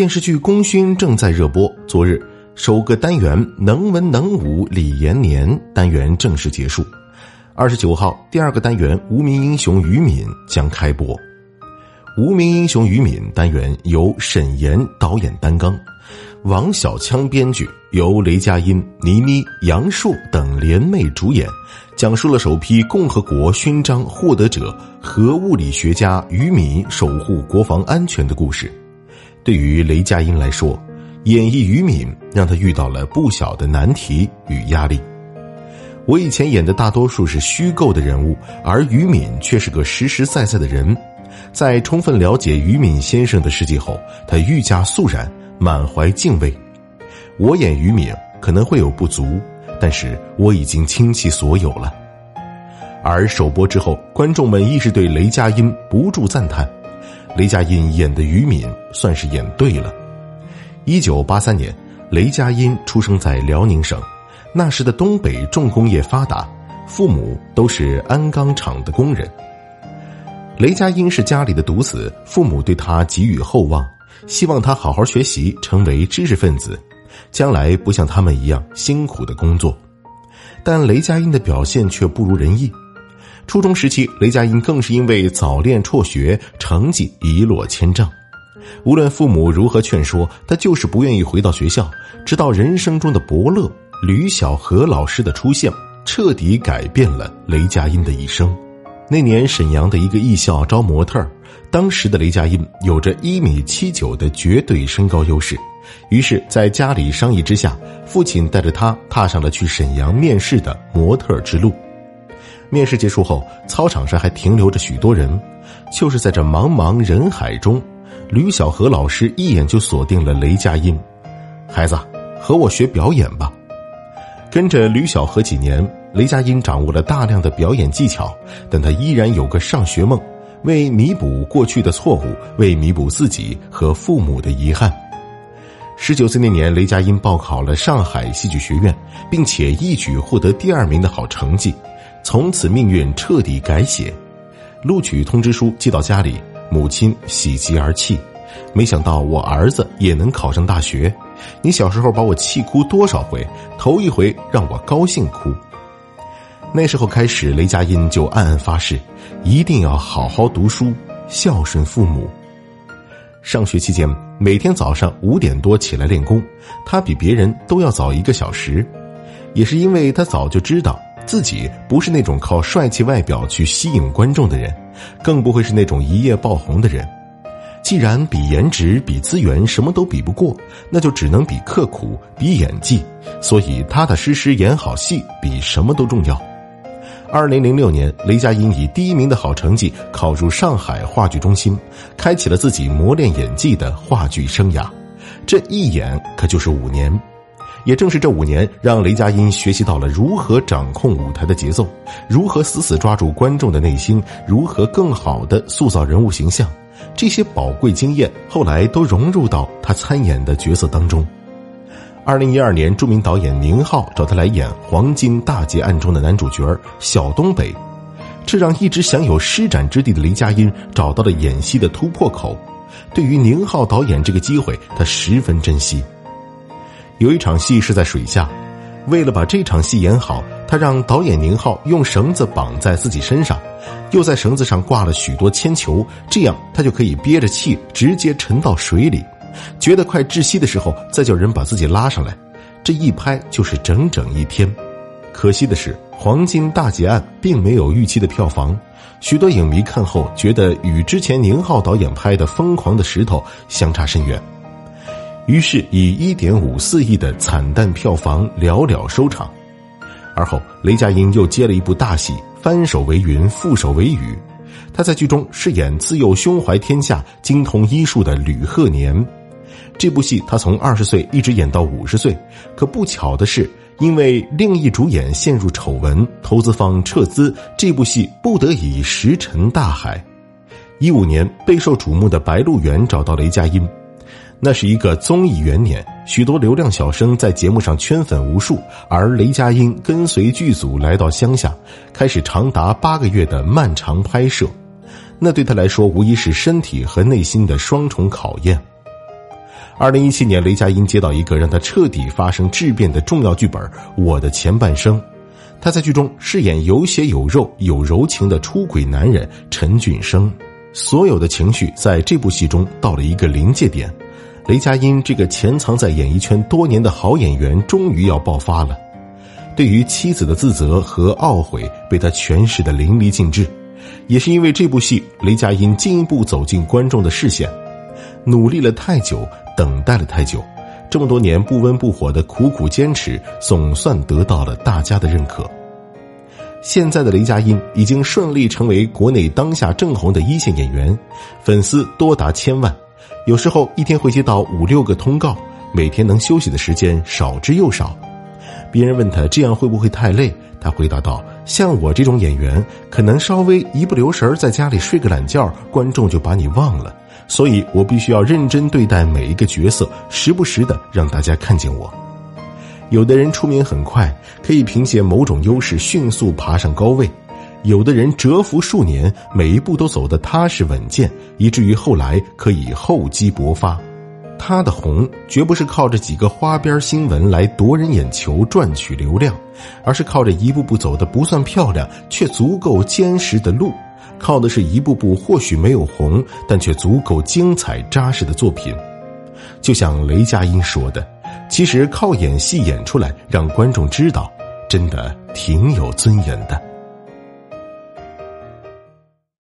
电视剧《功勋》正在热播。昨日，首个单元“能文能武李延年”单元正式结束。二十九号，第二个单元“无名英雄于敏”将开播。《无名英雄于敏》单元由沈岩导演担纲，王小枪编剧，由雷佳音、倪妮、杨烁等联袂主演，讲述了首批共和国勋章获得者核物理学家于敏守护国防安全的故事。对于雷佳音来说，演绎于敏让他遇到了不小的难题与压力。我以前演的大多数是虚构的人物，而于敏却是个实实在在的人。在充分了解于敏先生的事迹后，他愈加肃然，满怀敬畏。我演于敏可能会有不足，但是我已经倾其所有了。而首播之后，观众们亦是对雷佳音不住赞叹。雷佳音演的于敏算是演对了。一九八三年，雷佳音出生在辽宁省，那时的东北重工业发达，父母都是鞍钢厂的工人。雷佳音是家里的独子，父母对他寄予厚望，希望他好好学习，成为知识分子，将来不像他们一样辛苦的工作。但雷佳音的表现却不如人意。初中时期，雷佳音更是因为早恋辍学，成绩一落千丈。无论父母如何劝说，他就是不愿意回到学校。直到人生中的伯乐吕小荷老师的出现，彻底改变了雷佳音的一生。那年，沈阳的一个艺校招模特当时的雷佳音有着一米七九的绝对身高优势，于是，在家里商议之下，父亲带着他踏上了去沈阳面试的模特之路。面试结束后，操场上还停留着许多人。就是在这茫茫人海中，吕小荷老师一眼就锁定了雷佳音。孩子，和我学表演吧。跟着吕小荷几年，雷佳音掌握了大量的表演技巧，但他依然有个上学梦。为弥补过去的错误，为弥补自己和父母的遗憾，十九岁那年，雷佳音报考了上海戏剧学院，并且一举获得第二名的好成绩。从此命运彻底改写，录取通知书寄到家里，母亲喜极而泣。没想到我儿子也能考上大学，你小时候把我气哭多少回？头一回让我高兴哭。那时候开始，雷佳音就暗暗发誓，一定要好好读书，孝顺父母。上学期间，每天早上五点多起来练功，他比别人都要早一个小时，也是因为他早就知道。自己不是那种靠帅气外表去吸引观众的人，更不会是那种一夜爆红的人。既然比颜值、比资源什么都比不过，那就只能比刻苦、比演技。所以踏踏实实演好戏比什么都重要。二零零六年，雷佳音以第一名的好成绩考入上海话剧中心，开启了自己磨练演技的话剧生涯。这一演可就是五年。也正是这五年，让雷佳音学习到了如何掌控舞台的节奏，如何死死抓住观众的内心，如何更好的塑造人物形象。这些宝贵经验后来都融入到他参演的角色当中。二零一二年，著名导演宁浩找他来演《黄金大劫案》中的男主角小东北，这让一直享有施展之地的雷佳音找到了演戏的突破口。对于宁浩导演这个机会，他十分珍惜。有一场戏是在水下，为了把这场戏演好，他让导演宁浩用绳子绑在自己身上，又在绳子上挂了许多铅球，这样他就可以憋着气直接沉到水里，觉得快窒息的时候再叫人把自己拉上来，这一拍就是整整一天。可惜的是，《黄金大劫案》并没有预期的票房，许多影迷看后觉得与之前宁浩导演拍的《疯狂的石头》相差甚远。于是以一点五四亿的惨淡票房寥寥收场，而后雷佳音又接了一部大戏《翻手为云，覆手为雨》，他在剧中饰演自幼胸怀天下、精通医术的吕鹤年。这部戏他从二十岁一直演到五十岁，可不巧的是，因为另一主演陷入丑闻，投资方撤资，这部戏不得已石沉大海。一五年备受瞩目的《白鹿原》找到雷佳音。那是一个综艺元年，许多流量小生在节目上圈粉无数，而雷佳音跟随剧组来到乡下，开始长达八个月的漫长拍摄，那对他来说无疑是身体和内心的双重考验。二零一七年，雷佳音接到一个让他彻底发生质变的重要剧本《我的前半生》，他在剧中饰演有血有肉有柔情的出轨男人陈俊生。所有的情绪在这部戏中到了一个临界点，雷佳音这个潜藏在演艺圈多年的好演员终于要爆发了。对于妻子的自责和懊悔，被他诠释的淋漓尽致。也是因为这部戏，雷佳音进一步走进观众的视线。努力了太久。等待了太久，这么多年不温不火的苦苦坚持，总算得到了大家的认可。现在的雷佳音已经顺利成为国内当下正红的一线演员，粉丝多达千万，有时候一天会接到五六个通告，每天能休息的时间少之又少。别人问他这样会不会太累，他回答道：“像我这种演员，可能稍微一不留神在家里睡个懒觉，观众就把你忘了。”所以我必须要认真对待每一个角色，时不时的让大家看见我。有的人出名很快，可以凭借某种优势迅速爬上高位；有的人蛰伏数年，每一步都走得踏实稳健，以至于后来可以厚积薄发。他的红绝不是靠着几个花边新闻来夺人眼球、赚取流量，而是靠着一步步走的不算漂亮却足够坚实的路。靠的是一步步或许没有红，但却足够精彩扎实的作品。就像雷佳音说的：“其实靠演戏演出来，让观众知道，真的挺有尊严的。”